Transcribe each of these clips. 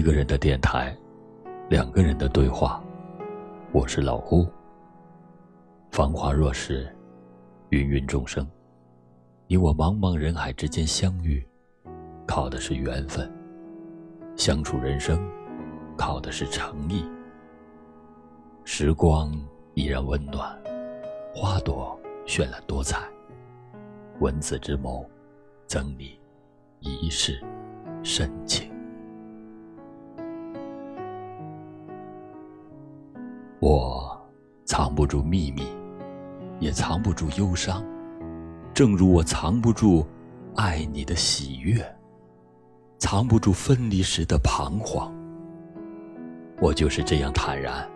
一个人的电台，两个人的对话。我是老胡。繁华若是，芸芸众生，你我茫茫人海之间相遇，靠的是缘分；相处人生，靠的是诚意。时光依然温暖，花朵绚烂多彩，文字之眸，赠你一世深情。我藏不住秘密，也藏不住忧伤，正如我藏不住爱你的喜悦，藏不住分离时的彷徨。我就是这样坦然，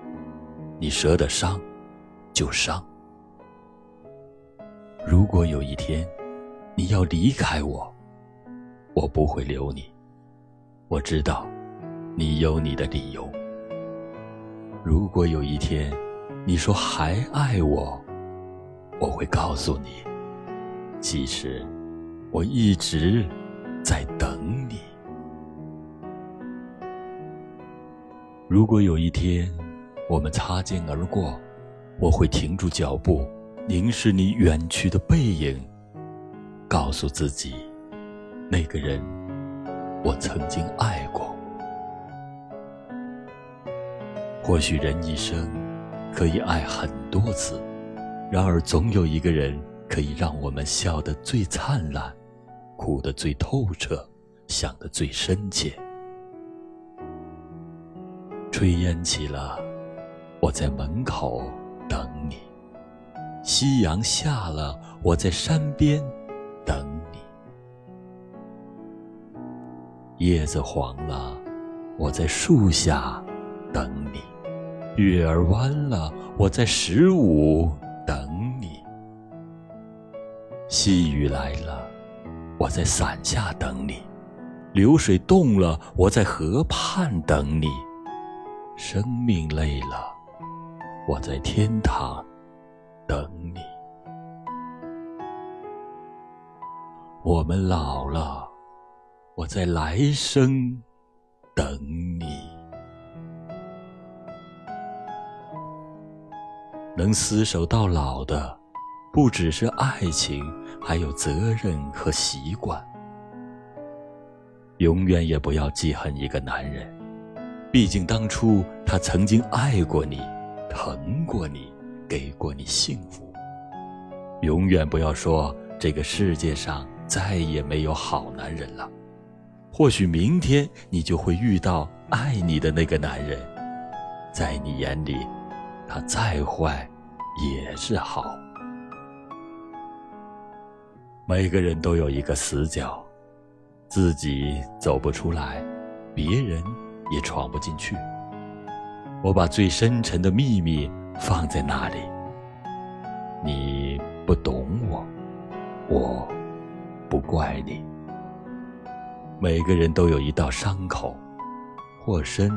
你舍得伤，就伤。如果有一天你要离开我，我不会留你。我知道，你有你的理由。如果有一天，你说还爱我，我会告诉你，其实我一直在等你。如果有一天我们擦肩而过，我会停住脚步，凝视你远去的背影，告诉自己，那个人我曾经爱过。或许人一生可以爱很多次，然而总有一个人可以让我们笑得最灿烂，哭得最透彻，想得最深切。炊烟起了，我在门口等你；夕阳下了，我在山边等你；叶子黄了，我在树下等你。月儿弯了，我在十五等你；细雨来了，我在伞下等你；流水动了，我在河畔等你；生命累了，我在天堂等你；我们老了，我在来生等你。能厮守到老的，不只是爱情，还有责任和习惯。永远也不要记恨一个男人，毕竟当初他曾经爱过你，疼过你，给过你幸福。永远不要说这个世界上再也没有好男人了，或许明天你就会遇到爱你的那个男人，在你眼里。他再坏，也是好。每个人都有一个死角，自己走不出来，别人也闯不进去。我把最深沉的秘密放在那里。你不懂我，我不怪你。每个人都有一道伤口，或深，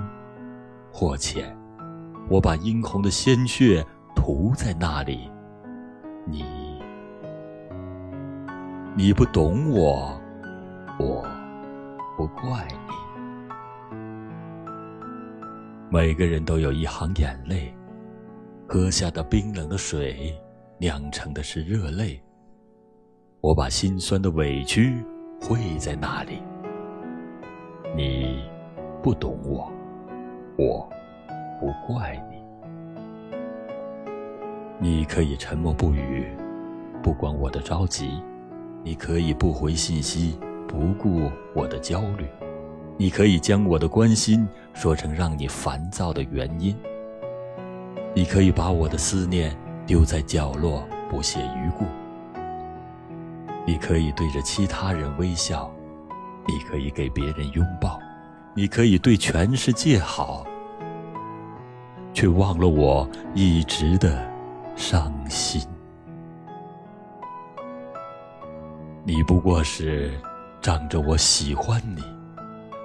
或浅。我把殷红的鲜血涂在那里，你，你不懂我，我不怪你。每个人都有一行眼泪，喝下的冰冷的水，酿成的是热泪。我把心酸的委屈汇在那里，你不懂我，我。不怪你，你可以沉默不语，不管我的着急；你可以不回信息，不顾我的焦虑；你可以将我的关心说成让你烦躁的原因；你可以把我的思念丢在角落，不屑一顾；你可以对着其他人微笑；你可以给别人拥抱；你可以对全世界好。却忘了我一直的伤心。你不过是仗着我喜欢你，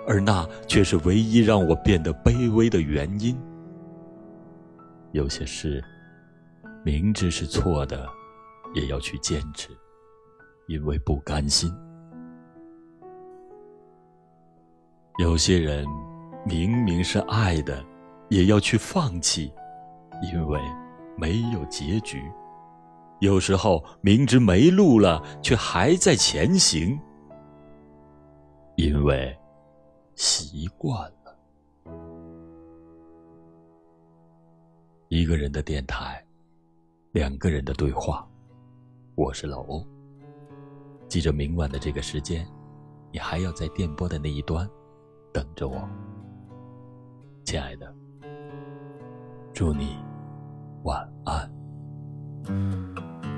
而那却是唯一让我变得卑微的原因。有些事明知是错的，也要去坚持，因为不甘心。有些人明明是爱的，也要去放弃，因为没有结局。有时候明知没路了，却还在前行，因为习惯了。一个人的电台，两个人的对话。我是老欧。记着明晚的这个时间，你还要在电波的那一端等着我，亲爱的。祝你晚安。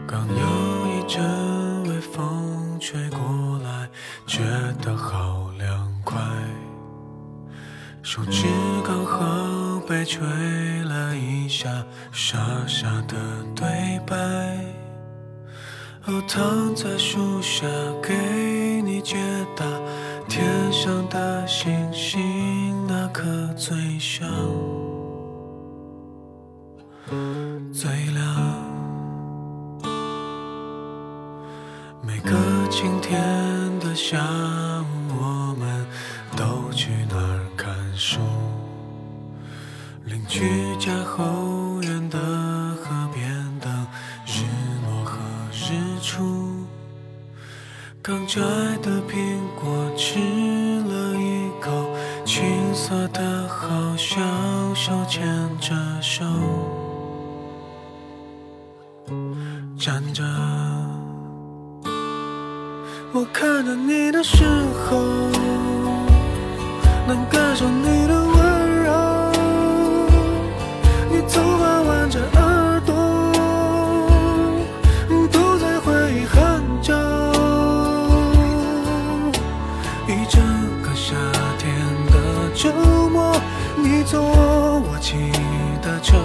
刚有一阵微风吹过来，觉得好凉快。手指刚好被吹了一下，傻傻的对白。我躺在树下给你解答，天上的星星哪颗最响天的下午，我们都去那儿看书，邻居家后院的河边等日落和日出。刚摘的苹果，吃了一口，青涩的，好像手牵着手，站着。我看着你的时候，能感受你的温柔。你总发挽着耳朵，都在回忆很久。一整个夏天的周末，你坐我骑的车，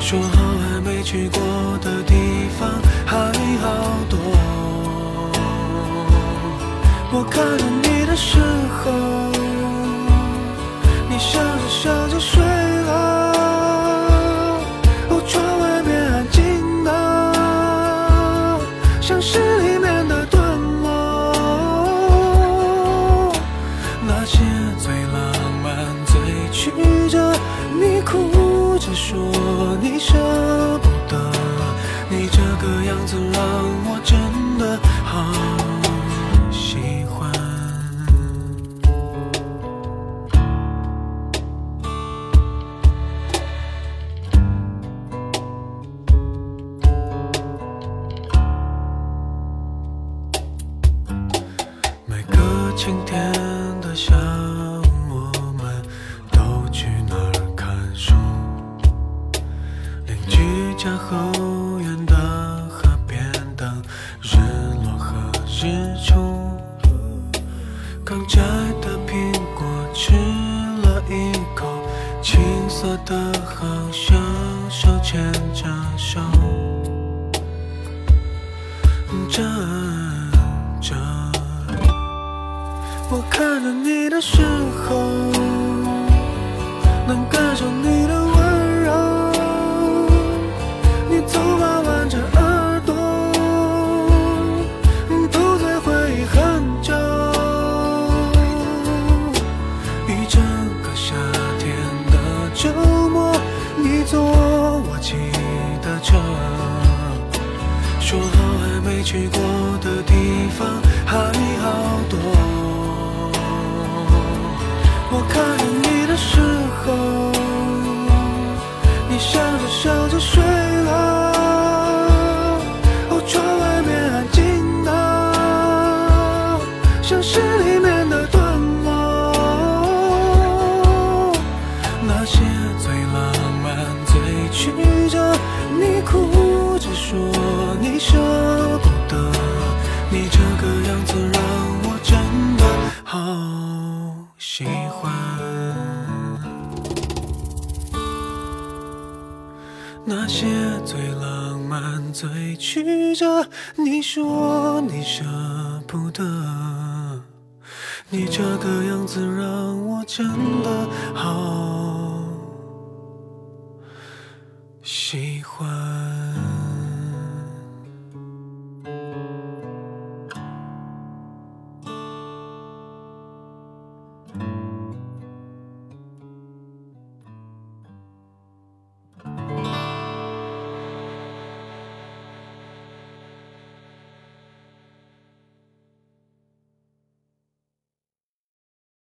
说好还没去过的地方还好多。我看着你的时候，你笑着笑着睡色的好像手牵着手，站着。我看着你的时候，能感受你的。界最浪漫、最曲折，你说你舍不得。你这个样子让我真的好喜欢。